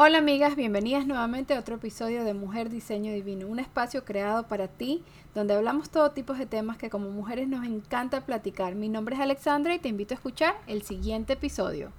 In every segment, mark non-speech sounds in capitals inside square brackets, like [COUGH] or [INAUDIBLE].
Hola amigas, bienvenidas nuevamente a otro episodio de Mujer Diseño Divino, un espacio creado para ti donde hablamos todo tipo de temas que como mujeres nos encanta platicar. Mi nombre es Alexandra y te invito a escuchar el siguiente episodio.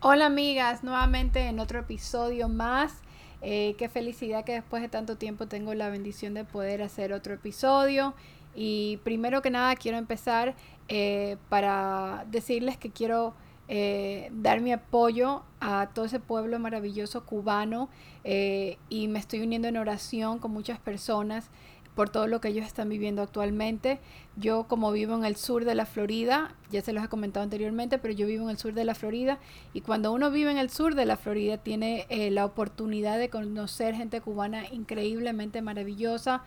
Hola amigas, nuevamente en otro episodio más eh, qué felicidad que después de tanto tiempo tengo la bendición de poder hacer otro episodio. Y primero que nada quiero empezar eh, para decirles que quiero eh, dar mi apoyo a todo ese pueblo maravilloso cubano y me estoy uniendo en oración con muchas personas por todo lo que ellos están viviendo actualmente. Yo como vivo en el sur de la Florida, ya se los he comentado anteriormente, pero yo vivo en el sur de la Florida y cuando uno vive en el sur de la Florida tiene eh, la oportunidad de conocer gente cubana increíblemente maravillosa.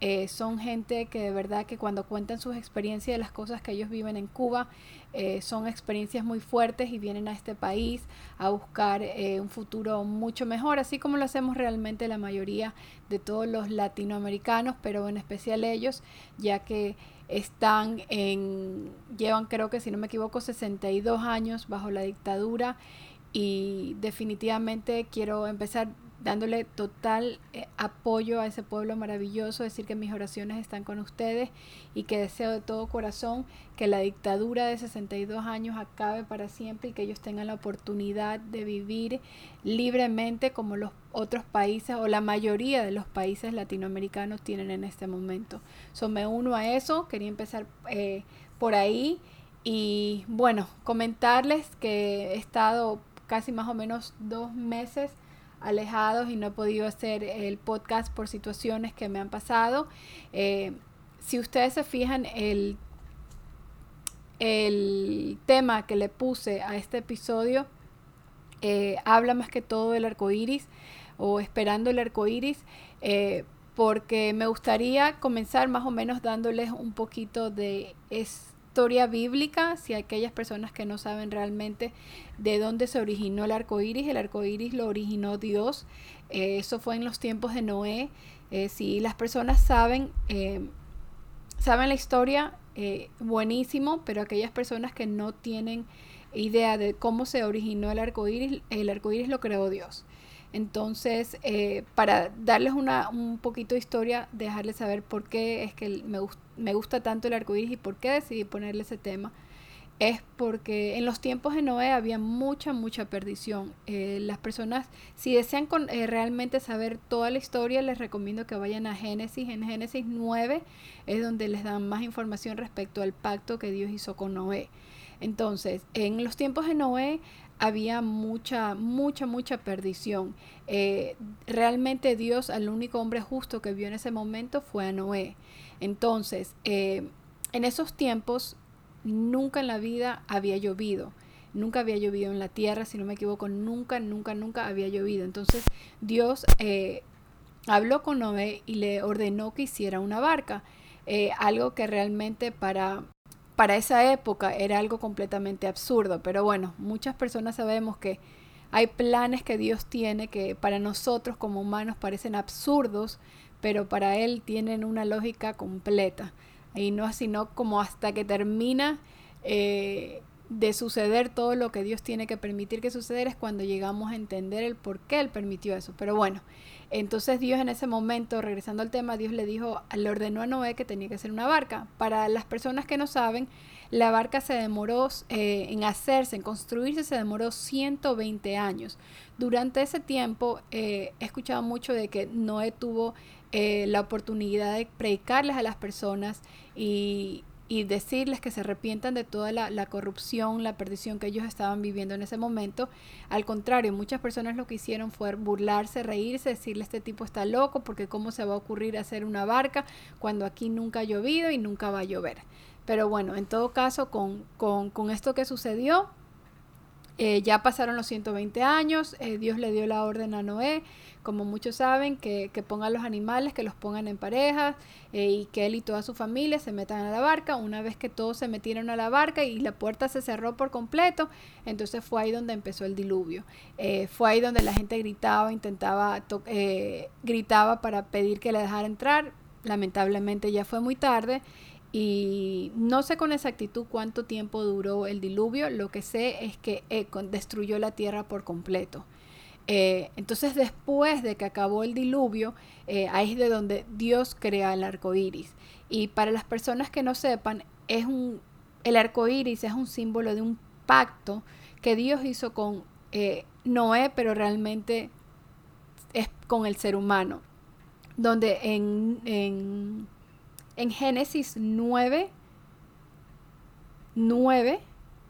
Eh, son gente que de verdad que cuando cuentan sus experiencias de las cosas que ellos viven en Cuba, eh, son experiencias muy fuertes y vienen a este país a buscar un futuro mucho mejor, así como lo hacemos realmente la mayoría de todos los latinoamericanos, pero en especial ellos, ya que están en, llevan creo que si no me equivoco, 62 años bajo la dictadura y definitivamente quiero empezar dándole total eh, apoyo a ese pueblo maravilloso, decir que mis oraciones están con ustedes y que deseo de todo corazón que la dictadura de 62 años acabe para siempre y que ellos tengan la oportunidad de vivir libremente como los otros países o la mayoría de los países latinoamericanos tienen en este momento. So, me uno a eso, quería empezar eh, por ahí y bueno, comentarles que he estado casi más o menos dos meses alejados y no he podido hacer el podcast por situaciones que me han pasado. Eh, si ustedes se fijan, el, el tema que le puse a este episodio eh, habla más que todo del arco iris o esperando el arco iris. Eh, porque me gustaría comenzar más o menos dándoles un poquito de historia bíblica, si aquellas personas que no saben realmente de dónde se originó el arco iris, el arco iris lo originó Dios, eh, eso fue en los tiempos de Noé. Eh, si las personas saben, eh, saben la historia, buenísimo, pero aquellas personas que no tienen idea de cómo se originó el arco iris, el arco iris lo creó Dios. Entonces, eh, para darles una, un poquito de historia, dejarles saber por qué es que me, me gusta tanto el arco iris y por qué decidí ponerle ese tema, es porque en los tiempos de Noé había mucha, mucha perdición. Eh, las personas, si desean eh, realmente saber toda la historia, les recomiendo que vayan a Génesis. En Génesis 9 es donde les dan más información respecto al pacto que Dios hizo con Noé. Entonces, en los tiempos de Noé había mucha, mucha, mucha perdición. Eh, realmente Dios, al único hombre justo que vio en ese momento fue a Noé. Entonces, eh, en esos tiempos, nunca en la vida había llovido. Nunca había llovido en la tierra, si no me equivoco, nunca, nunca, nunca había llovido. Entonces Dios eh, habló con Noé y le ordenó que hiciera una barca. algo que realmente para para esa época era algo completamente absurdo, pero bueno, muchas personas sabemos que hay planes que Dios tiene que para nosotros como humanos parecen absurdos, pero para Él tienen una lógica completa. Y no sino como hasta que termina eh, de suceder todo lo que Dios tiene que permitir que suceda es cuando llegamos a entender el por qué Él permitió eso. Pero bueno, entonces Dios en ese momento, regresando al tema, Dios le dijo, le ordenó a Noé que tenía que hacer una barca. Para las personas que no saben, la barca se demoró eh, en hacerse, en construirse, se demoró 120 años. Durante ese tiempo eh, he escuchado mucho de que Noé tuvo eh, la oportunidad de predicarles a las personas y, y decirles que se arrepientan de toda la, corrupción, la perdición que ellos estaban viviendo en ese momento. Al contrario, muchas personas lo que hicieron fue burlarse, reírse, decirle este tipo está loco porque cómo se va a ocurrir hacer una barca cuando aquí nunca ha llovido y nunca va a llover. Pero bueno, en todo caso, con, con, con esto que sucedió, Eh, ya pasaron los 120 años, eh, Dios le dio la orden a Noé, como muchos saben, que, que ponga los animales, que los pongan en parejas eh, y que él y toda su familia se metan a la barca. Una vez que todos se metieron a la barca y la puerta se cerró por completo, entonces fue ahí donde empezó el diluvio. fue ahí donde la gente gritaba, intentaba, gritaba para pedir que le dejara entrar. Lamentablemente ya fue muy tarde y no sé con exactitud cuánto tiempo duró el diluvio, lo que sé es que eh, destruyó la tierra por completo. Eh, entonces después de que acabó el diluvio, eh, ahí es de donde Dios crea el arco iris. Y para las personas que no sepan, es un, el arco iris es un símbolo de un pacto que Dios hizo con Noé, pero realmente es con el ser humano. Donde en en Génesis 9, 9,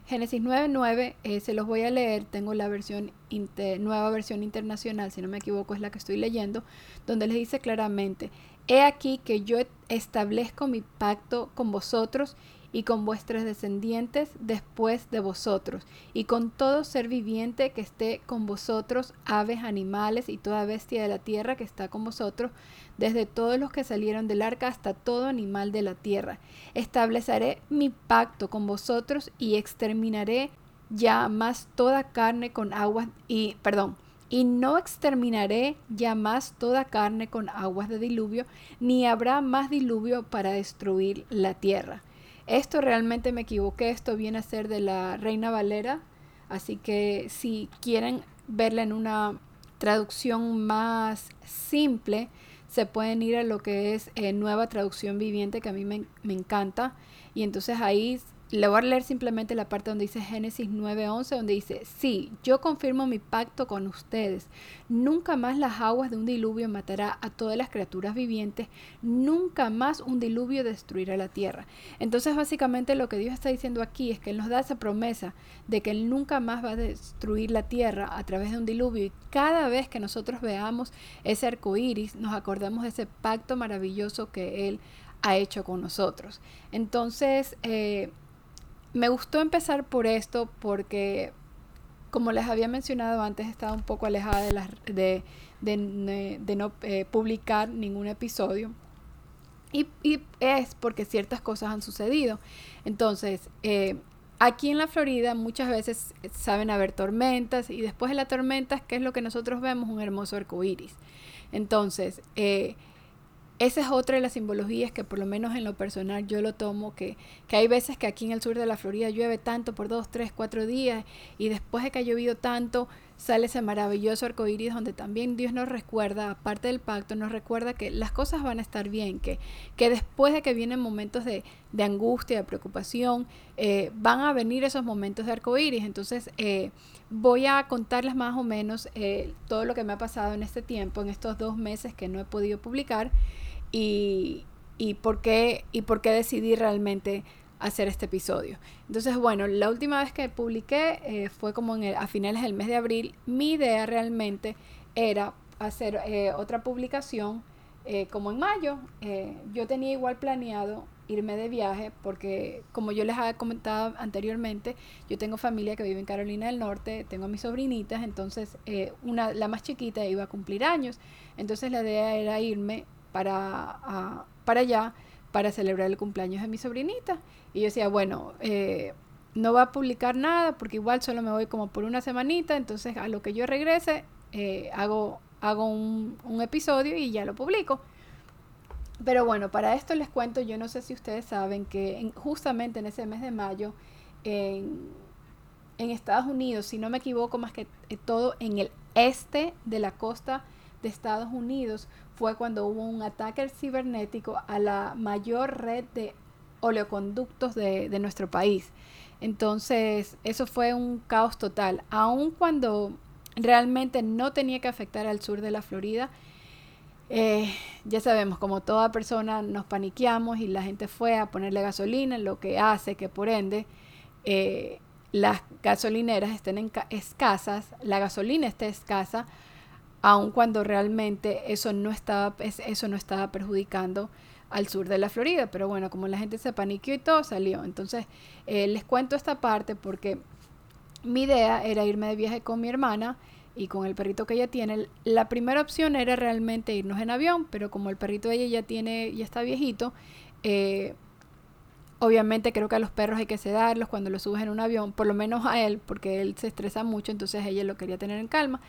Génesis 9, 9, eh, se los voy a leer, tengo la versión nueva versión internacional, si no me equivoco es la que estoy leyendo, donde les dice claramente, he aquí que yo establezco mi pacto con vosotros y con vuestros descendientes después de vosotros, y con todo ser viviente que esté con vosotros, aves, animales y toda bestia de la tierra que está con vosotros, desde todos los que salieron del arca hasta todo animal de la tierra. Estableceré mi pacto con vosotros y exterminaré ya más toda carne con aguas y perdón, y no exterminaré ya más toda carne con aguas de diluvio, ni habrá más diluvio para destruir la tierra. Esto realmente me equivoqué, esto viene a ser de la Reina Valera, así que si quieren verla en una traducción más simple, se pueden ir a lo que es eh, nueva traducción viviente, que a mí me, me encanta, y entonces ahí le voy a leer simplemente la parte donde dice Génesis 9:11, donde dice, sí, yo confirmo mi pacto con ustedes. Nunca más las aguas de un diluvio matará a todas las criaturas vivientes, nunca más un diluvio destruirá la tierra. Entonces básicamente lo que Dios está diciendo aquí es que Él nos da esa promesa de que Él nunca más va a destruir la tierra a través de un diluvio y cada vez que nosotros veamos ese arco iris, nos acordamos de ese pacto maravilloso que Él ha hecho con nosotros. Entonces, eh, me gustó empezar por esto porque, como les había mencionado antes, estaba un poco alejada de, no eh, publicar ningún episodio. Y, y, es porque ciertas cosas han sucedido. Entonces, eh, aquí en la Florida muchas veces saben haber tormentas y después de las tormentas, ¿qué es lo que nosotros vemos? Un hermoso arco iris. Entonces, eh, esa es otra de las simbologías que por lo menos en lo personal yo lo tomo, que, que hay veces que aquí en el sur de la Florida llueve tanto por dos, tres, cuatro días y después de que ha llovido tanto sale ese maravilloso arco iris donde también Dios nos recuerda, aparte del pacto, nos recuerda que las cosas van a estar bien, que, que después de que vienen momentos de, de angustia, de preocupación, eh, van a venir esos momentos de arco iris. Entonces, eh, voy a contarles más o menos eh, todo lo que me ha pasado en este tiempo, en estos dos meses que no he podido publicar y, y, por, qué, y por qué decidí realmente hacer este episodio. Entonces, bueno, la última vez que publiqué eh, fue como en a finales del mes de abril. Mi idea realmente era hacer eh, otra publicación eh, como en mayo. yo tenía igual planeado irme de viaje porque como yo les había comentado anteriormente, yo tengo familia que vive en Carolina del Norte, tengo a mis sobrinitas, entonces una, la más chiquita iba a cumplir años, entonces la idea era irme para, para allá para celebrar el cumpleaños de mi sobrinita. Y yo decía, bueno, eh, no va a publicar nada porque igual solo me voy como por una semanita, entonces a lo que yo regrese eh, hago, hago un, episodio y ya lo publico. Pero bueno, para esto les cuento, yo no sé si ustedes saben que justamente en ese mes de mayo, en, en Estados Unidos, si no me equivoco, más que todo en el este de la costa de Estados Unidos fue cuando hubo un ataque cibernético a la mayor red de oleoconductos de, nuestro país. Entonces, eso fue un caos total. Aun cuando realmente no tenía que afectar al sur de la Florida, eh, ya sabemos, como toda persona nos paniqueamos y la gente fue a ponerle gasolina, lo que hace que por ende eh, las gasolineras estén escasas, la gasolina esté escasa, aun cuando realmente eso no estaba, eso no estaba perjudicando al sur de la Florida. Pero bueno, como la gente se paniqueó y todo salió. Entonces, eh, les cuento esta parte porque mi idea era irme de viaje con mi hermana y con el perrito que ella tiene. La primera opción era realmente irnos en avión, pero como el perrito de ella ya tiene, ya está viejito, eh, obviamente creo que a los perros hay que sedarlos cuando los subes en un avión, por lo menos a él, porque él se estresa mucho, entonces ella lo quería tener en calma.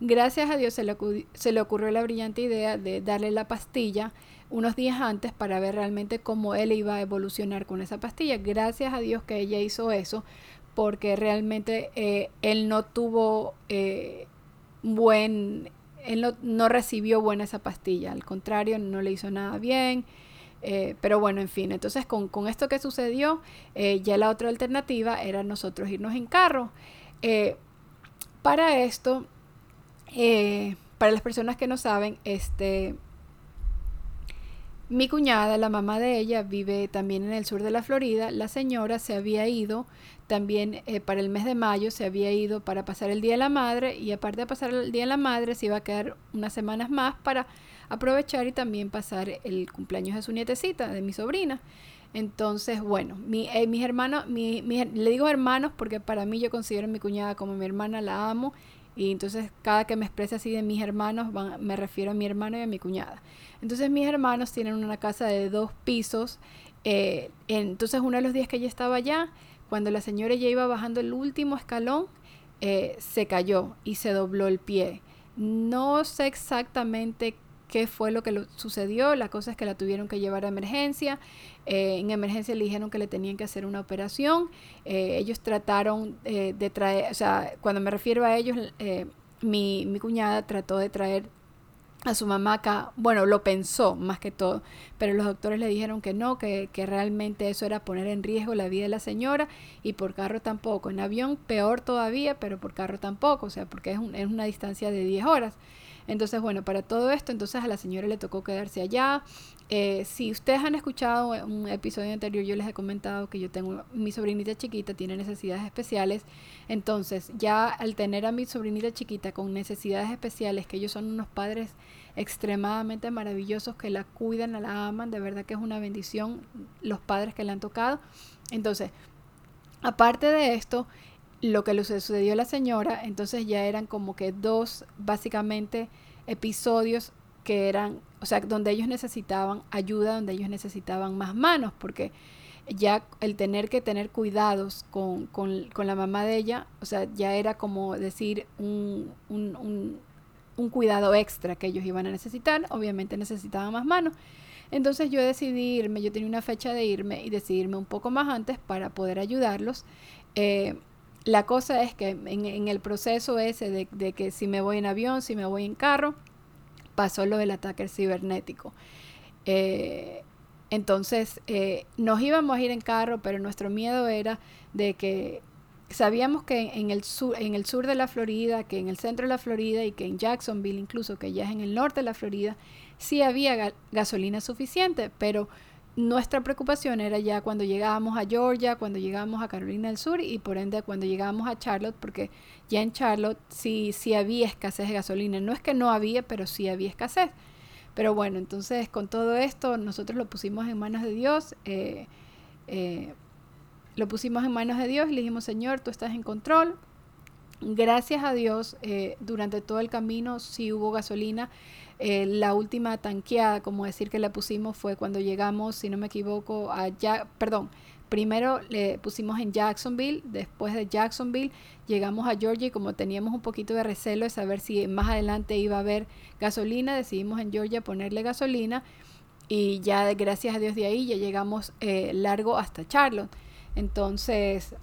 Gracias a Dios se le, se le ocurrió la brillante idea de darle la pastilla unos días antes para ver realmente cómo él iba a evolucionar con esa pastilla. Gracias a Dios que ella hizo eso, porque realmente eh, él no tuvo eh, buen, él no, recibió buena esa pastilla, al contrario, no le hizo nada bien. Eh, pero bueno, en fin, entonces con, con esto que sucedió, ya la otra alternativa era nosotros irnos en carro. para esto, para las personas que no saben, este, mi cuñada, la mamá de ella, vive también en el sur de la Florida. La señora se había ido también eh, para el mes de mayo, se había ido para pasar el Día de la Madre y aparte de pasar el Día de la Madre se iba a quedar unas semanas más para aprovechar y también pasar el cumpleaños de su nietecita, de mi sobrina. Entonces, bueno, mi, eh, mis hermanos, mi, le digo hermanos porque para mí yo considero a mi cuñada como mi hermana, la amo y entonces cada que me expresa así de mis hermanos, me refiero a mi hermano y a mi cuñada. Entonces mis hermanos tienen una casa de dos pisos. Eh, entonces uno de los días que ella estaba allá, cuando la señora ya iba bajando el último escalón, eh, se cayó y se dobló el pie. No sé exactamente qué fue lo que sucedió. La cosa es que la tuvieron que llevar a emergencia. Eh, en emergencia le dijeron que le tenían que hacer una operación. Eh, ellos trataron eh, de traer, o sea, cuando me refiero a ellos, mi, mi cuñada trató de traer a su mamá acá, bueno, lo pensó más que todo, pero los doctores le dijeron que no, que, que, realmente eso era poner en riesgo la vida de la señora y por carro tampoco. En avión peor todavía, pero por carro tampoco, o sea, porque es, es una distancia de 10 horas. Entonces, bueno, para todo esto, entonces a la señora le tocó quedarse allá. Eh, si ustedes han escuchado un episodio anterior, yo les he comentado que yo tengo mi sobrinita chiquita, tiene necesidades especiales. Entonces, ya al tener a mi sobrinita chiquita con necesidades especiales, que ellos son unos padres extremadamente maravillosos que la cuidan, la aman, de verdad que es una bendición los padres que le han tocado. Entonces, aparte de esto, lo que le sucedió a la señora, entonces ya eran como que dos, básicamente, episodios que eran, o sea, donde ellos necesitaban ayuda, donde ellos necesitaban más manos, porque ya el tener que tener cuidados con, con, con la mamá de ella, o sea, ya era como decir un, un, un, un, cuidado extra que ellos iban a necesitar, obviamente necesitaban más manos. Entonces yo decidí irme, yo tenía una fecha de irme y decidirme un poco más antes para poder ayudarlos. Eh, la cosa es que en, el proceso ese de, que si me voy en avión, si me voy en carro, pasó lo del ataque cibernético. Eh, entonces, eh, nos íbamos a ir en carro, pero nuestro miedo era de que sabíamos que en el, sur, en el sur de la Florida, que en el centro de la Florida y que en Jacksonville incluso, que ya es en el norte de la Florida, sí había gasolina suficiente, pero nuestra preocupación era ya cuando llegábamos a Georgia, cuando llegábamos a Carolina del Sur y por ende cuando llegábamos a Charlotte, porque ya en Charlotte sí, sí había escasez de gasolina. No es que no había, pero sí había escasez. Pero bueno, entonces con todo esto nosotros lo pusimos en manos de Dios. Eh, eh, lo pusimos en manos de Dios y le dijimos, Señor, tú estás en control. Gracias a Dios, eh, durante todo el camino sí hubo gasolina. Eh, la última tanqueada, como decir que la pusimos, fue cuando llegamos, si no me equivoco, a ya, perdón, primero le pusimos en Jacksonville, después de Jacksonville llegamos a Georgia y como teníamos un poquito de recelo de saber si más adelante iba a haber gasolina, decidimos en Georgia ponerle gasolina y ya gracias a Dios de ahí ya llegamos eh, largo hasta Charlotte. Entonces,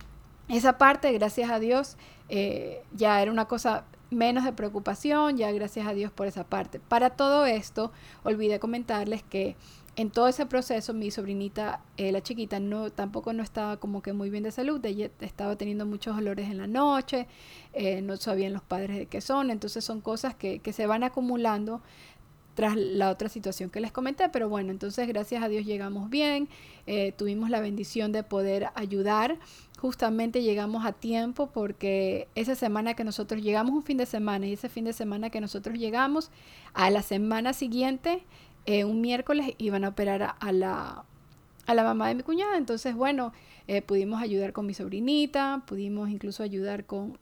esa parte, gracias a Dios, eh, ya era una cosa menos de preocupación, ya gracias a Dios por esa parte. Para todo esto, olvidé comentarles que en todo ese proceso mi sobrinita, eh, la chiquita, no tampoco no estaba como que muy bien de salud, ella estaba teniendo muchos dolores en la noche, eh, no sabían los padres de qué son, entonces son cosas que, que se van acumulando tras la otra situación que les comenté, pero bueno, entonces gracias a Dios llegamos bien, eh, tuvimos la bendición de poder ayudar, justamente llegamos a tiempo porque esa semana que nosotros llegamos un fin de semana y ese fin de semana que nosotros llegamos, a la semana siguiente, eh, un miércoles iban a operar a, la, a la mamá de mi cuñada. Entonces, bueno, eh, pudimos ayudar con mi sobrinita, pudimos incluso ayudar con,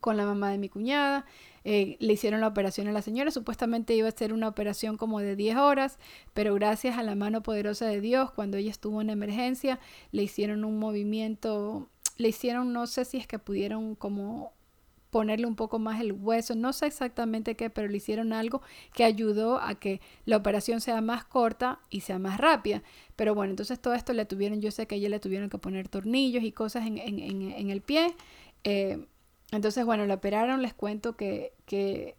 con la mamá de mi cuñada. Eh, le hicieron la operación a la señora. Supuestamente iba a ser una operación como de 10 horas, pero gracias a la mano poderosa de Dios, cuando ella estuvo en emergencia, le hicieron un movimiento, le hicieron, no sé si es que pudieron como ponerle un poco más el hueso, no sé exactamente qué, pero le hicieron algo que ayudó a que la operación sea más corta y sea más rápida. Pero bueno, entonces todo esto le tuvieron, yo sé que a ella le tuvieron que poner tornillos y cosas en, en, en, el pie. Eh, entonces, bueno, la operaron, les cuento que, que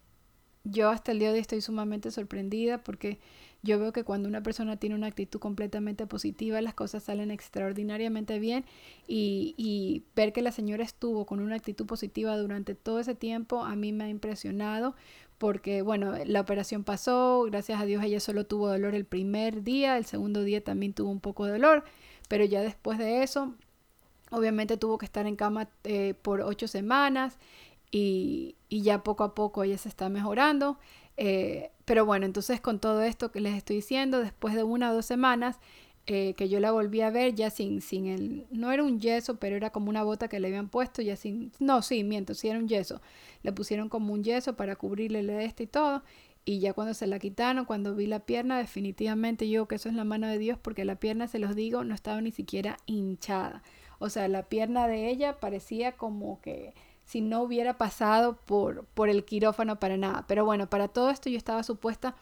yo hasta el día de hoy estoy sumamente sorprendida porque yo veo que cuando una persona tiene una actitud completamente positiva, las cosas salen extraordinariamente bien y, y, ver que la señora estuvo con una actitud positiva durante todo ese tiempo a mí me ha impresionado porque, bueno, la operación pasó, gracias a Dios ella solo tuvo dolor el primer día, el segundo día también tuvo un poco de dolor, pero ya después de eso, obviamente tuvo que estar en cama eh, por ocho semanas y, y ya poco a poco ella se está mejorando. Eh, pero bueno, entonces con todo esto que les estoy diciendo, después de una o dos semanas eh, que yo la volví a ver ya sin, sin el, no era un yeso, pero era como una bota que le habían puesto ya sin, no, sí, miento, sí era un yeso. Le pusieron como un yeso para cubrirle de este y todo. Y ya cuando se la quitaron, cuando vi la pierna, definitivamente yo que eso es la mano de Dios, porque la pierna, se los digo, no estaba ni siquiera hinchada. O sea, la pierna de ella parecía como que si no hubiera pasado por, por el quirófano para nada. Pero bueno, para todo esto yo estaba supuesta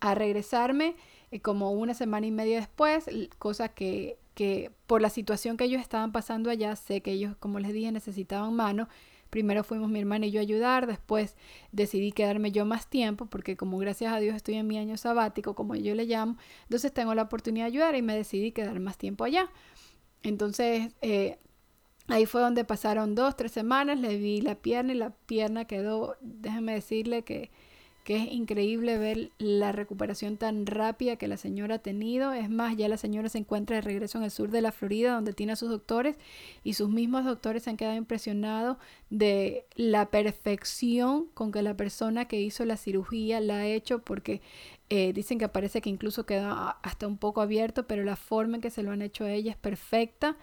a regresarme eh, como una semana y media después, cosa que, que por la situación que ellos estaban pasando allá, sé que ellos, como les dije, necesitaban mano. Primero fuimos mi hermana y yo a ayudar, después decidí quedarme yo más tiempo, porque como gracias a Dios estoy en mi año sabático, como yo le llamo, entonces tengo la oportunidad de ayudar y me decidí quedar más tiempo allá. Entonces, eh, Ahí fue donde pasaron dos, tres semanas, le vi la pierna y la pierna quedó, déjeme decirle que, que es increíble ver la recuperación tan rápida que la señora ha tenido. Es más, ya la señora se encuentra de regreso en el sur de la Florida, donde tiene a sus doctores, y sus mismos doctores se han quedado impresionados de la perfección con que la persona que hizo la cirugía la ha hecho, porque eh, dicen que parece que incluso queda hasta un poco abierto, pero la forma en que se lo han hecho a ella es perfecta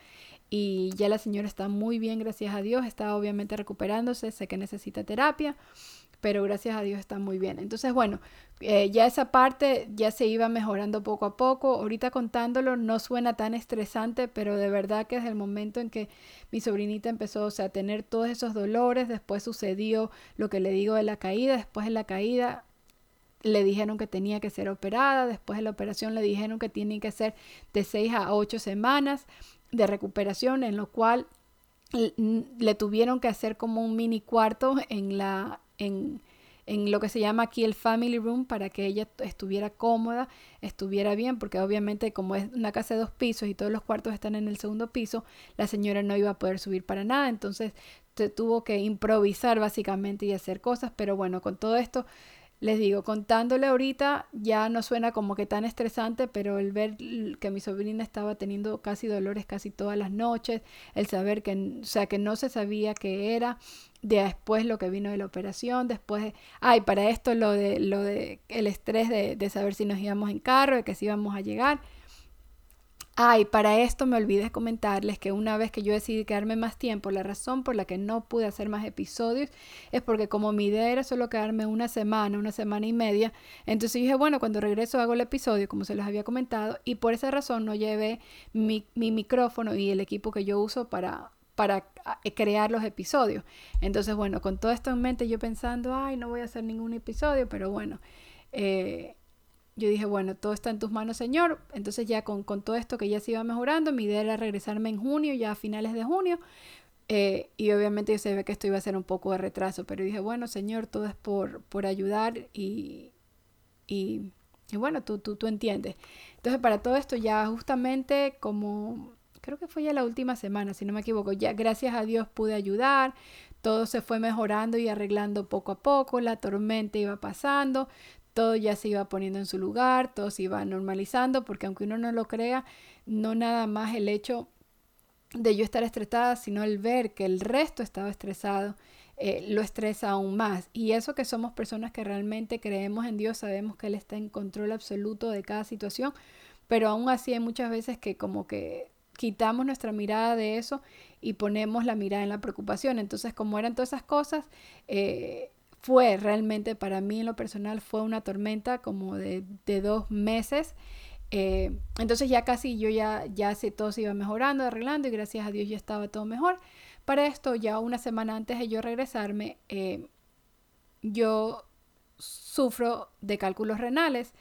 y ya la señora está muy bien, gracias a Dios, está obviamente recuperándose, sé que necesita terapia, pero gracias a Dios está muy bien. Entonces, bueno, eh, ya esa parte ya se iba mejorando poco a poco. Ahorita contándolo no suena tan estresante, pero de verdad que desde el momento en que mi sobrinita empezó a tener todos esos dolores, después sucedió lo que le digo de la caída, después de la caída le dijeron que tenía que ser operada, después de la operación le dijeron que tiene que ser de 6 a 8 semanas de recuperación en lo cual le tuvieron que hacer como un mini cuarto en la en, en, lo que se llama aquí el family room para que ella estuviera cómoda, estuviera bien, porque obviamente como es una casa de dos pisos y todos los cuartos están en el segundo piso, la señora no iba a poder subir para nada, entonces tuvo que improvisar básicamente y hacer cosas, pero bueno, con todo esto les digo, contándole ahorita ya no suena como que tan estresante, pero el ver que mi sobrina estaba teniendo casi dolores casi todas las noches, el saber que, o sea, que no se sabía qué era, después lo que vino de la operación, después, ay, para esto lo de, lo de el estrés de, de saber si nos íbamos en carro, de que si íbamos a llegar. Ay, para esto me olvidé comentarles que una vez que yo decidí quedarme más tiempo, la razón por la que no pude hacer más episodios es porque como mi idea era solo quedarme una semana, una semana y media, entonces dije, bueno, cuando regreso hago el episodio, como se los había comentado, y por esa razón no llevé mi, mi micrófono y el equipo que yo uso para, para eh, crear los episodios. Entonces, bueno, con todo esto en mente, yo pensando, ay, no voy a hacer ningún episodio, pero bueno, eh, yo dije, bueno, todo está en tus manos, Señor. Entonces ya con, todo esto que ya se iba mejorando, mi idea era regresarme en junio, ya a finales de junio. Eh, y obviamente yo ve que esto iba a ser un poco de retraso, pero dije, bueno, Señor, todo es por, por ayudar y, y, bueno, tú, tú, tú entiendes. Entonces para todo esto ya justamente como, creo que fue ya la última semana, si no me equivoco, ya gracias a Dios pude ayudar, todo se fue mejorando y arreglando poco a poco, la tormenta iba pasando, todo ya se iba poniendo en su lugar, todo se iba normalizando, porque aunque uno no lo crea, no nada más el hecho de yo estar estresada, sino el ver que el resto estaba estresado, eh, lo estresa aún más. Y eso que somos personas que realmente creemos en Dios, sabemos que Él está en control absoluto de cada situación, pero aún así hay muchas veces que como que quitamos nuestra mirada de eso y ponemos la mirada en la preocupación. Entonces, como eran todas esas cosas, eh, fue realmente para mí en lo personal fue una tormenta como de, dos meses. Eh, entonces ya casi yo ya, ya sé, todo se iba mejorando, arreglando y gracias a Dios ya estaba todo mejor. Para esto, ya una semana antes de yo regresarme, eh, yo sufro de cálculos renales.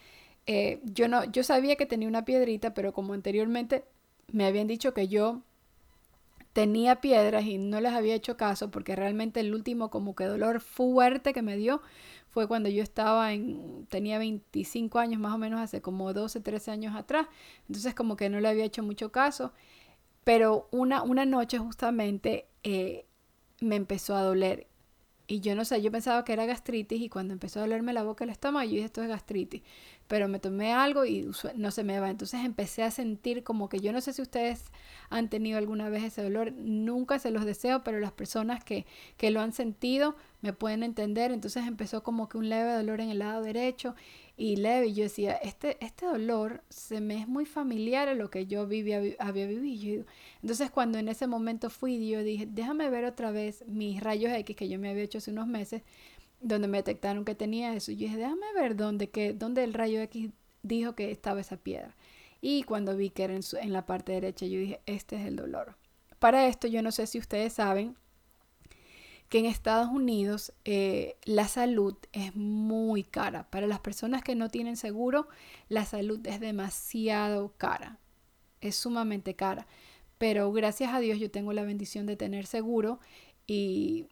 Eh, yo, no, yo sabía que tenía una piedrita, pero como anteriormente me habían dicho que yo tenía piedras y no les había hecho caso porque realmente el último como que dolor fuerte que me dio fue cuando yo estaba en, tenía 25 años más o menos, hace como 12, 13 años atrás. Entonces como que no le había hecho mucho caso. Pero una, una noche justamente eh, me empezó a doler y yo no sé, yo pensaba que era gastritis y cuando empezó a dolerme la boca el estómago, yo dije, esto es gastritis. Pero me tomé algo y no se me va. Entonces empecé a sentir como que yo no sé si ustedes han tenido alguna vez ese dolor, nunca se los deseo, pero las personas que, que lo han sentido me pueden entender. Entonces empezó como que un leve dolor en el lado derecho y leve. Y yo decía, este, este dolor se me es muy familiar a lo que yo vivía, había vivido. Entonces cuando en ese momento fui, yo dije, déjame ver otra vez mis rayos X que yo me había hecho hace unos meses, donde me detectaron que tenía eso. Y yo dije, déjame ver dónde, que, dónde el rayo X dijo que estaba esa piedra. Y cuando vi que era en, en la parte derecha, yo dije, este es el dolor. Para esto, yo no sé si ustedes saben, que en Estados Unidos eh, la salud es muy cara. Para las personas que no tienen seguro, la salud es demasiado cara. Es sumamente cara. Pero gracias a Dios yo tengo la bendición de tener seguro y,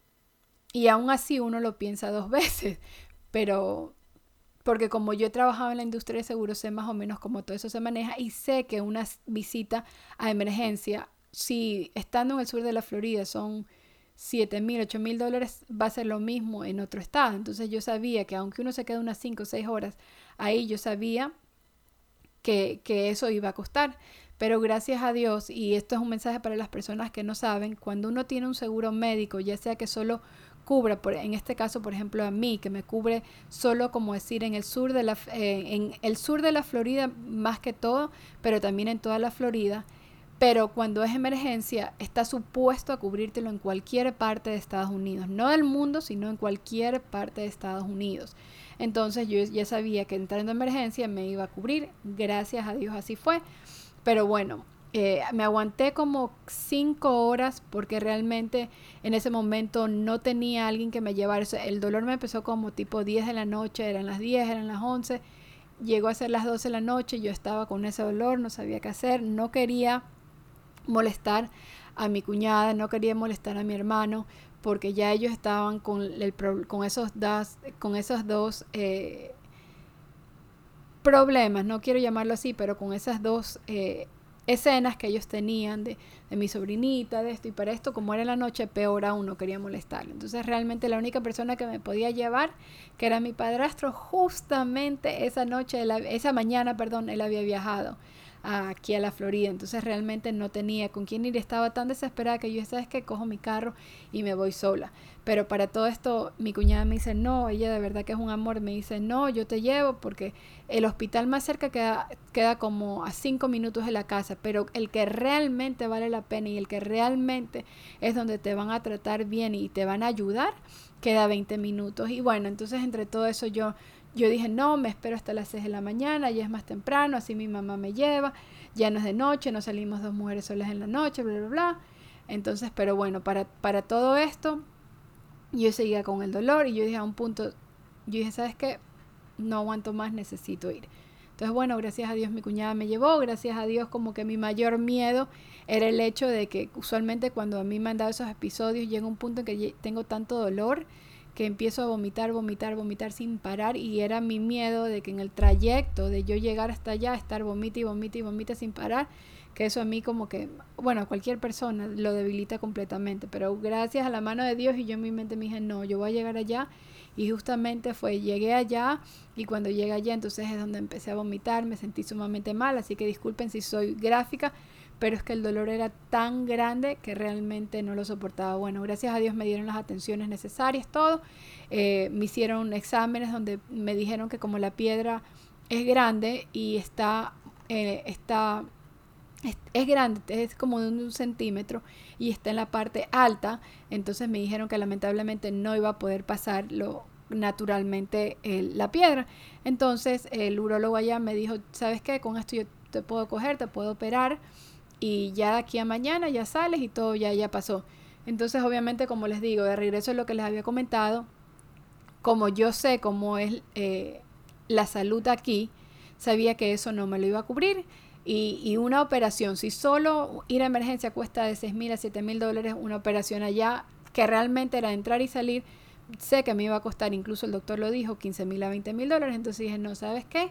y aún así uno lo piensa dos [LAUGHS] veces. Pero porque como yo he trabajado en la industria de seguros, sé más o menos cómo todo eso se maneja y sé que una visita a emergencia, si estando en el sur de la Florida son 7 mil, 8 mil dólares va a ser lo mismo en otro estado. Entonces yo sabía que aunque uno se quede unas 5 o 6 horas ahí, yo sabía que, que eso iba a costar. Pero gracias a Dios, y esto es un mensaje para las personas que no saben, cuando uno tiene un seguro médico, ya sea que solo cubra, por, en este caso, por ejemplo, a mí, que me cubre solo, como decir, en el sur de la, eh, en el sur de la Florida más que todo, pero también en toda la Florida, pero cuando es emergencia está supuesto a cubrírtelo en cualquier parte de Estados Unidos, no del mundo, sino en cualquier parte de Estados Unidos. Entonces yo ya sabía que entrando en emergencia me iba a cubrir, gracias a Dios así fue. Pero bueno, eh, me aguanté como cinco horas porque realmente en ese momento no tenía alguien que me llevara. El dolor me empezó como tipo 10 de la noche, eran las 10, eran las 11. Llegó a ser las 12 de la noche, yo estaba con ese dolor, no sabía qué hacer, no quería molestar a mi cuñada, no quería molestar a mi hermano, porque ya ellos estaban con, el, con esos dos, con esos dos eh, problemas, no quiero llamarlo así, pero con esas dos eh, escenas que ellos tenían de, de, mi sobrinita, de esto y para esto, como era la noche, peor aún no quería molestarlo. Entonces realmente la única persona que me podía llevar, que era mi padrastro, justamente esa noche, esa mañana, perdón, él había viajado aquí a la Florida. Entonces realmente no tenía con quién ir. Estaba tan desesperada que yo, ¿sabes que Cojo mi carro y me voy sola. Pero para todo esto, mi cuñada me dice, no, ella de verdad que es un amor. Me dice, no, yo te llevo porque el hospital más cerca queda, queda como a cinco minutos de la casa. Pero el que realmente vale la pena y el que realmente es donde te van a tratar bien y te van a ayudar, queda 20 minutos. Y bueno, entonces entre todo eso yo yo dije, no, me espero hasta las 6 de la mañana, ya es más temprano, así mi mamá me lleva, ya no es de noche, no salimos dos mujeres solas en la noche, bla, bla, bla. Entonces, pero bueno, para, para todo esto, yo seguía con el dolor y yo dije a un punto, yo dije, ¿sabes qué? No aguanto más, necesito ir. Entonces, bueno, gracias a Dios mi cuñada me llevó, gracias a Dios como que mi mayor miedo era el hecho de que usualmente cuando a mí me han dado esos episodios llega un punto en que tengo tanto dolor que empiezo a vomitar, vomitar, vomitar sin parar y era mi miedo de que en el trayecto de yo llegar hasta allá, estar vomita y vomita y vomita sin parar, que eso a mí como que, bueno, a cualquier persona lo debilita completamente, pero gracias a la mano de Dios y yo en mi mente me dije, no, yo voy a llegar allá y justamente fue, llegué allá y cuando llegué allá entonces es donde empecé a vomitar, me sentí sumamente mal, así que disculpen si soy gráfica, pero es que el dolor era tan grande que realmente no lo soportaba. Bueno, gracias a Dios me dieron las atenciones necesarias, todo. Eh, me hicieron exámenes donde me dijeron que como la piedra es grande y está eh, está es, grande, es como de un, centímetro y está en la parte alta. Entonces me dijeron que lamentablemente no iba a poder pasarlo naturalmente la piedra. Entonces el urólogo allá me dijo, ¿sabes qué? Con esto yo te puedo coger, te puedo operar y ya de aquí a mañana ya sales y todo ya, ya pasó. Entonces obviamente como les digo, de regreso a lo que les había comentado, como yo sé cómo es eh, la salud aquí, sabía que eso no me lo iba a cubrir. Y, una operación, si solo ir a emergencia cuesta de 6 mil a 7 mil dólares, una operación allá que realmente era entrar y salir, sé que me iba a costar, incluso el doctor lo dijo, 15 mil a 20 mil dólares. Entonces dije, no, ¿sabes qué?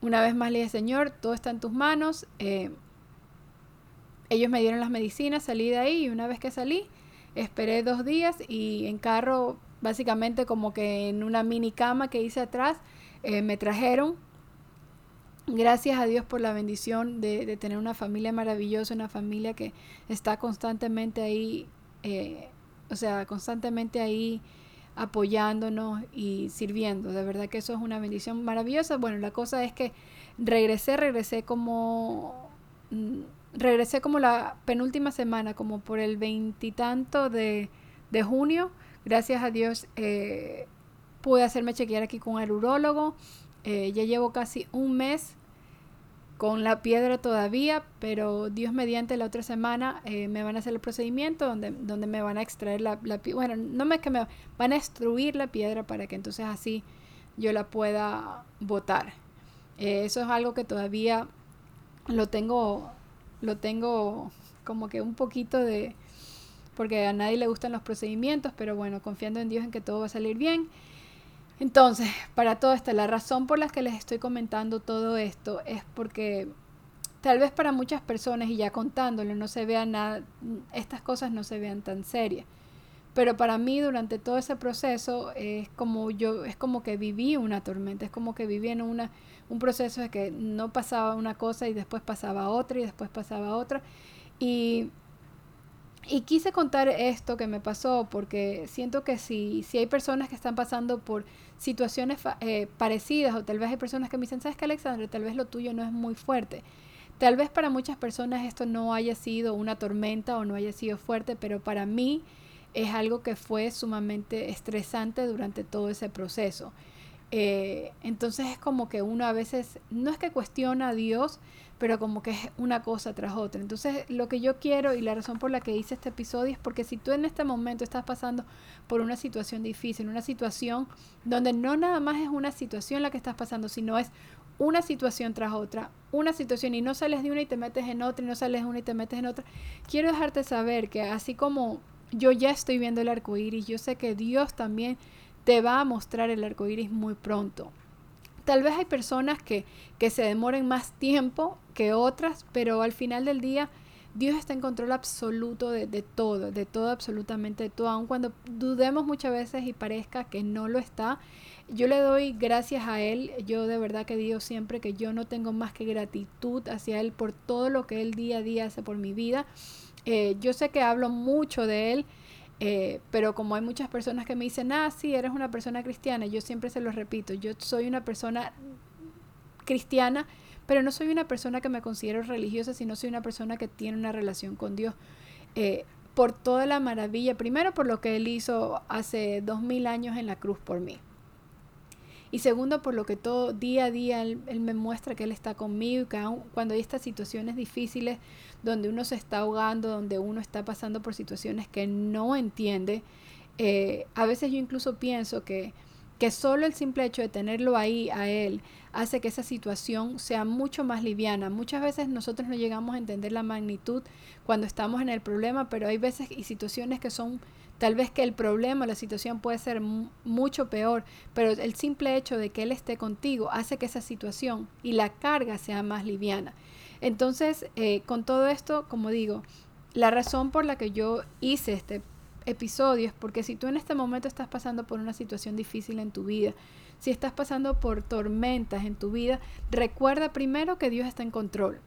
Una vez más le dije, Señor, todo está en tus manos. Eh, ellos me dieron las medicinas, salí de ahí y una vez que salí, esperé dos días y en carro, básicamente como que en una mini cama que hice atrás, eh, me trajeron Gracias a Dios por la bendición de, tener una familia maravillosa, una familia que está constantemente ahí, eh, o sea, constantemente ahí apoyándonos y sirviendo. De verdad que eso es una bendición maravillosa. Bueno, la cosa es que regresé, regresé como, mm, regresé como la penúltima semana, como por el veintitanto de, de junio. Gracias a Dios eh, pude hacerme chequear aquí con el urólogo. Eh, ya llevo casi un mes con la piedra todavía, pero Dios mediante la otra semana eh, me van a hacer el procedimiento donde, donde me van a extraer la, la bueno, no me que me van a extruir la piedra para que entonces así yo la pueda botar. Eso es algo que todavía lo tengo, lo tengo como que un poquito de, porque a nadie le gustan los procedimientos, pero bueno, confiando en Dios en que todo va a salir bien. Entonces, para todo esto, la razón por la que les estoy comentando todo esto es porque tal vez para muchas personas, y ya contándolo, no se vean nada, estas cosas no se vean tan serias. Pero para mí durante todo ese proceso es como yo, es como que viví una tormenta, es como que viví en una, un proceso de que no pasaba una cosa y después pasaba otra y después pasaba otra. Y y quise contar esto que me pasó porque siento que si, si hay personas que están pasando por situaciones eh, parecidas o tal vez hay personas que me dicen, ¿sabes qué Alexandra? Tal vez lo tuyo no es muy fuerte. Tal vez para muchas personas esto no haya sido una tormenta o no haya sido fuerte, pero para mí es algo que fue sumamente estresante durante todo ese proceso. Eh, entonces es como que uno a veces no es que cuestiona a Dios, pero como que es una cosa tras otra. Entonces lo que yo quiero y la razón por la que hice este episodio es porque si tú en este momento estás pasando por una situación difícil, una situación donde no nada más es una situación la que estás pasando, sino es una situación tras otra, una situación y no sales de una y te metes en otra y no sales de una y te metes en otra, quiero dejarte saber que así como yo ya estoy viendo el arco iris, yo sé que Dios también te va a mostrar el arco iris muy pronto. Tal vez hay personas que, que se demoren más tiempo que otras, pero al final del día Dios está en control absoluto de, de, todo, de todo, absolutamente de todo, aun cuando dudemos muchas veces y parezca que no lo está. Yo le doy gracias a Él, yo de verdad que digo siempre que yo no tengo más que gratitud hacia Él por todo lo que Él día a día hace por mi vida. Eh, yo sé que hablo mucho de Él, eh, pero como hay muchas personas que me dicen, ah, sí, eres una persona cristiana, yo siempre se lo repito, yo soy una persona cristiana, pero no soy una persona que me considero religiosa, sino soy una persona que tiene una relación con Dios. Eh, por toda la maravilla, primero por lo que Él hizo hace dos mil años en la cruz por mí. Y segundo, por lo que todo día a día él, me muestra que Él está conmigo y que cuando hay estas situaciones difíciles donde uno se está ahogando, donde uno está pasando por situaciones que no entiende, eh, a veces yo incluso pienso que, que solo el simple hecho de tenerlo ahí a Él hace que esa situación sea mucho más liviana. Muchas veces nosotros no llegamos a entender la magnitud cuando estamos en el problema, pero hay veces y situaciones que son Tal vez que el problema, la situación puede ser mucho peor, pero el simple hecho de que Él esté contigo hace que esa situación y la carga sea más liviana. Entonces, eh, con todo esto, como digo, la razón por la que yo hice este episodio es porque si tú en este momento estás pasando por una situación difícil en tu vida, si estás pasando por tormentas en tu vida, recuerda primero que Dios está en control,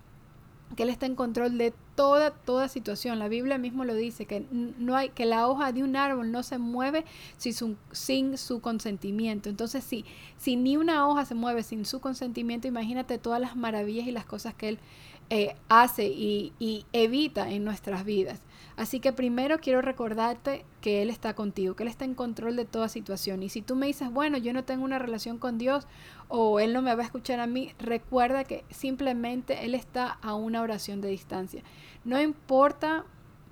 que Él está en control de toda, toda situación. La Biblia mismo lo dice, que no hay, que la hoja de un árbol no se mueve sin su, consentimiento. Entonces, si, si ni una hoja se mueve sin su consentimiento, imagínate todas las maravillas y las cosas que Él eh, hace y, y evita en nuestras vidas. Así que primero quiero recordarte que Él está contigo, que Él está en control de toda situación. Y si tú me dices, bueno, yo no tengo una relación con Dios o Él no me va a escuchar a mí, recuerda que simplemente Él está a una oración de distancia. No importa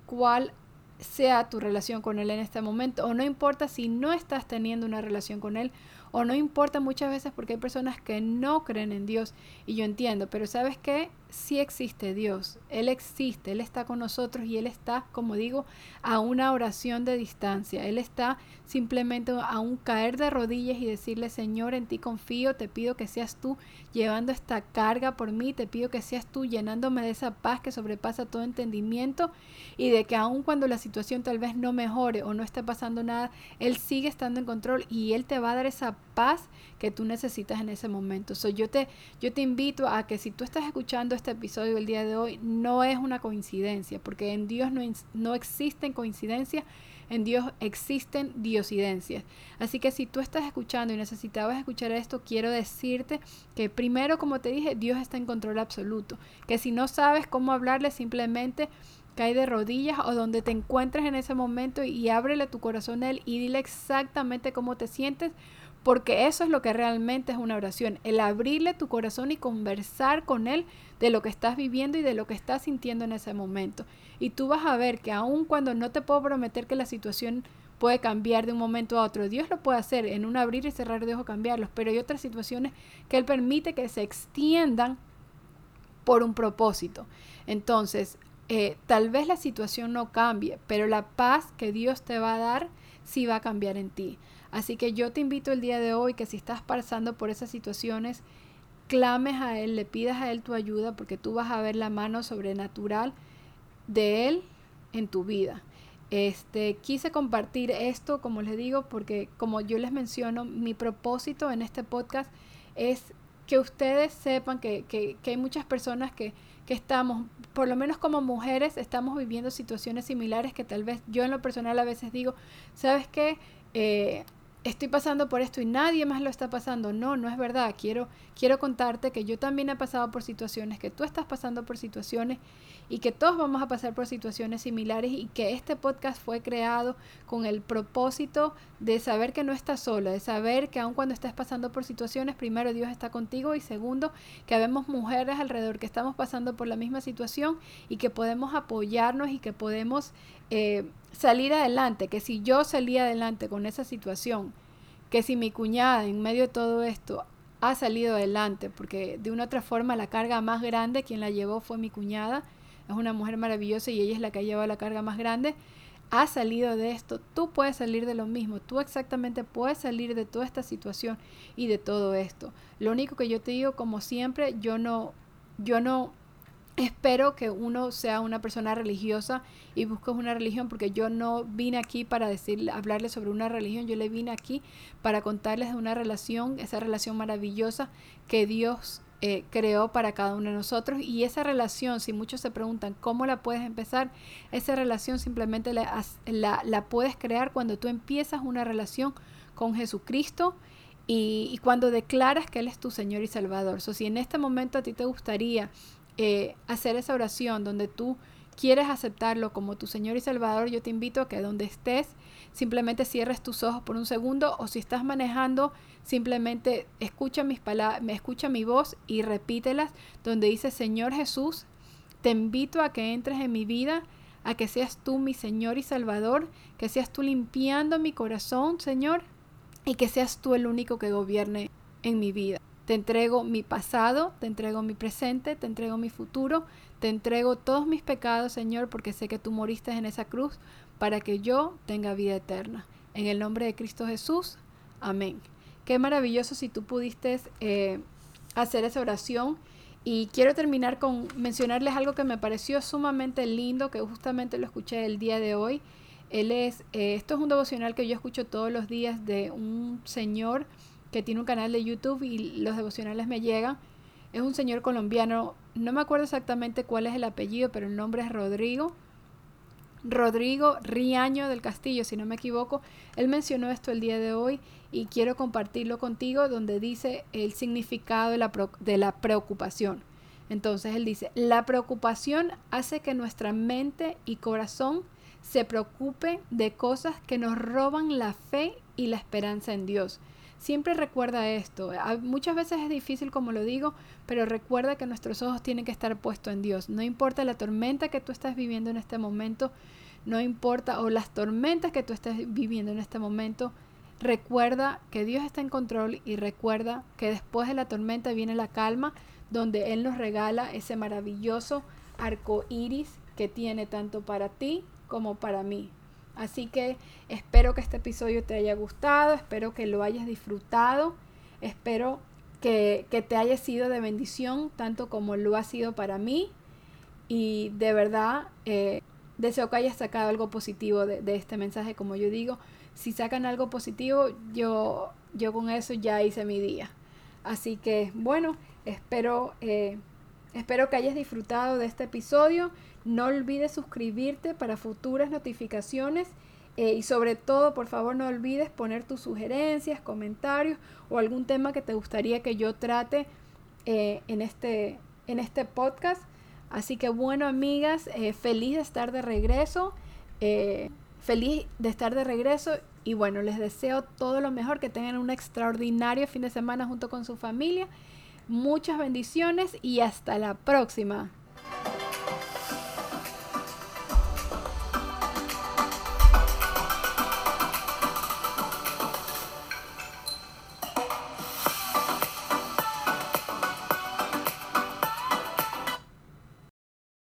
cuál sea tu relación con Él en este momento, o no importa si no estás teniendo una relación con Él, o no importa muchas veces porque hay personas que no creen en Dios, y yo entiendo, pero ¿sabes qué? Sí existe Dios, Él existe, Él está con nosotros y Él está, como digo, a una oración de distancia. Él está simplemente a un caer de rodillas y decirle, Señor, en ti confío, te pido que seas tú llevando esta carga por mí, te pido que seas tú llenándome de esa paz que sobrepasa todo entendimiento y de que aun cuando la situación tal vez no mejore o no esté pasando nada, Él sigue estando en control y Él te va a dar esa paz que tú necesitas en ese momento. So, yo, te, yo te invito a que si tú estás escuchando este episodio el día de hoy, no es una coincidencia, porque en Dios no, no existen coincidencias, en Dios existen diosidencias. Así que si tú estás escuchando y necesitabas escuchar esto, quiero decirte que primero, como te dije, Dios está en control absoluto. Que si no sabes cómo hablarle, simplemente cae de rodillas o donde te encuentres en ese momento y ábrele tu corazón a Él y dile exactamente cómo te sientes porque eso es lo que realmente es una oración, el abrirle tu corazón y conversar con Él de lo que estás viviendo y de lo que estás sintiendo en ese momento. Y tú vas a ver que aun cuando no te puedo prometer que la situación puede cambiar de un momento a otro, Dios lo puede hacer en un abrir y cerrar de ojos cambiarlos, pero hay otras situaciones que Él permite que se extiendan por un propósito. Entonces, eh, tal vez la situación no cambie, pero la paz que Dios te va a dar sí va a cambiar en ti. Así que yo te invito el día de hoy que si estás pasando por esas situaciones, clames a Él, le pidas a Él tu ayuda porque tú vas a ver la mano sobrenatural de Él en tu vida. Este, quise compartir esto, como les digo, porque como yo les menciono, mi propósito en este podcast es que ustedes sepan que, que, que hay muchas personas que, que estamos, por lo menos como mujeres, estamos viviendo situaciones similares que tal vez yo en lo personal a veces digo, ¿sabes qué? Eh, estoy pasando por esto y nadie más lo está pasando. No, no es verdad. Quiero, quiero contarte que yo también he pasado por situaciones, que tú estás pasando por situaciones y que todos vamos a pasar por situaciones similares y que este podcast fue creado con el propósito de saber que no estás sola, de saber que aun cuando estés pasando por situaciones, primero Dios está contigo y segundo, que vemos mujeres alrededor que estamos pasando por la misma situación y que podemos apoyarnos y que podemos eh, salir adelante, que si yo salí adelante con esa situación, que si mi cuñada en medio de todo esto ha salido adelante, porque de una otra forma la carga más grande, quien la llevó fue mi cuñada, es una mujer maravillosa y ella es la que ha llevado la carga más grande, ha salido de esto, tú puedes salir de lo mismo, tú exactamente puedes salir de toda esta situación y de todo esto. Lo único que yo te digo, como siempre, yo no, yo no espero que uno sea una persona religiosa y busques una religión porque yo no vine aquí para decir hablarles sobre una religión yo le vine aquí para contarles de una relación esa relación maravillosa que Dios eh, creó para cada uno de nosotros y esa relación si muchos se preguntan cómo la puedes empezar esa relación simplemente la, la, puedes crear cuando tú empiezas una relación con Jesucristo y, cuando declaras que Él es tu Señor y Salvador. So, si en este momento a ti te gustaría eh, hacer esa oración donde tú quieres aceptarlo como tu Señor y Salvador, yo te invito a que donde estés simplemente cierres tus ojos por un segundo o si estás manejando, simplemente escucha mis palabras, escucha mi voz y repítelas donde dice, Señor Jesús, te invito a que entres en mi vida, a que seas tú mi Señor y Salvador, que seas tú limpiando mi corazón, Señor, y que seas tú el único que gobierne en mi vida. Te entrego mi pasado, te entrego mi presente, te entrego mi futuro, te entrego todos mis pecados, Señor, porque sé que tú moriste en esa cruz para que yo tenga vida eterna. En el nombre de Cristo Jesús, amén. Qué maravilloso si tú pudiste eh, hacer esa oración. Y quiero terminar con mencionarles algo que me pareció sumamente lindo, que justamente lo escuché el día de hoy. Él es, eh, esto es un devocional que yo escucho todos los días de un señor que tiene un canal de YouTube y los devocionales me llegan. Es un señor colombiano, no me acuerdo exactamente cuál es el apellido, pero el nombre es Rodrigo. Rodrigo Riaño del Castillo, si no me equivoco, él mencionó esto el día de hoy y quiero compartirlo contigo donde dice el significado de la, de la preocupación. Entonces él dice, la preocupación hace que nuestra mente y corazón se preocupe de cosas que nos roban la fe y la esperanza en Dios. Siempre recuerda esto. Muchas veces es difícil, como lo digo, pero recuerda que nuestros ojos tienen que estar puestos en Dios. No importa la tormenta que tú estás viviendo en este momento, no importa, o las tormentas que tú estés viviendo en este momento, recuerda que Dios está en control y recuerda que después de la tormenta viene la calma, donde Él nos regala ese maravilloso arco iris que tiene tanto para ti como para mí. Así que espero que este episodio te haya gustado, espero que lo hayas disfrutado, espero que, te haya sido de bendición tanto como lo ha sido para mí y de verdad eh, deseo que hayas sacado algo positivo de, este mensaje, como yo digo, si sacan algo positivo, yo, yo con eso ya hice mi día. Así que bueno, espero, eh, espero que hayas disfrutado de este episodio. No olvides suscribirte para futuras notificaciones eh, y sobre todo, por favor, no olvides poner tus sugerencias, comentarios o algún tema que te gustaría que yo trate eh, en, este, en este podcast. Así que bueno, amigas, eh, feliz de estar de regreso. feliz de estar de regreso y bueno, les deseo todo lo mejor, que tengan un extraordinario fin de semana junto con su familia. Muchas bendiciones y hasta la próxima.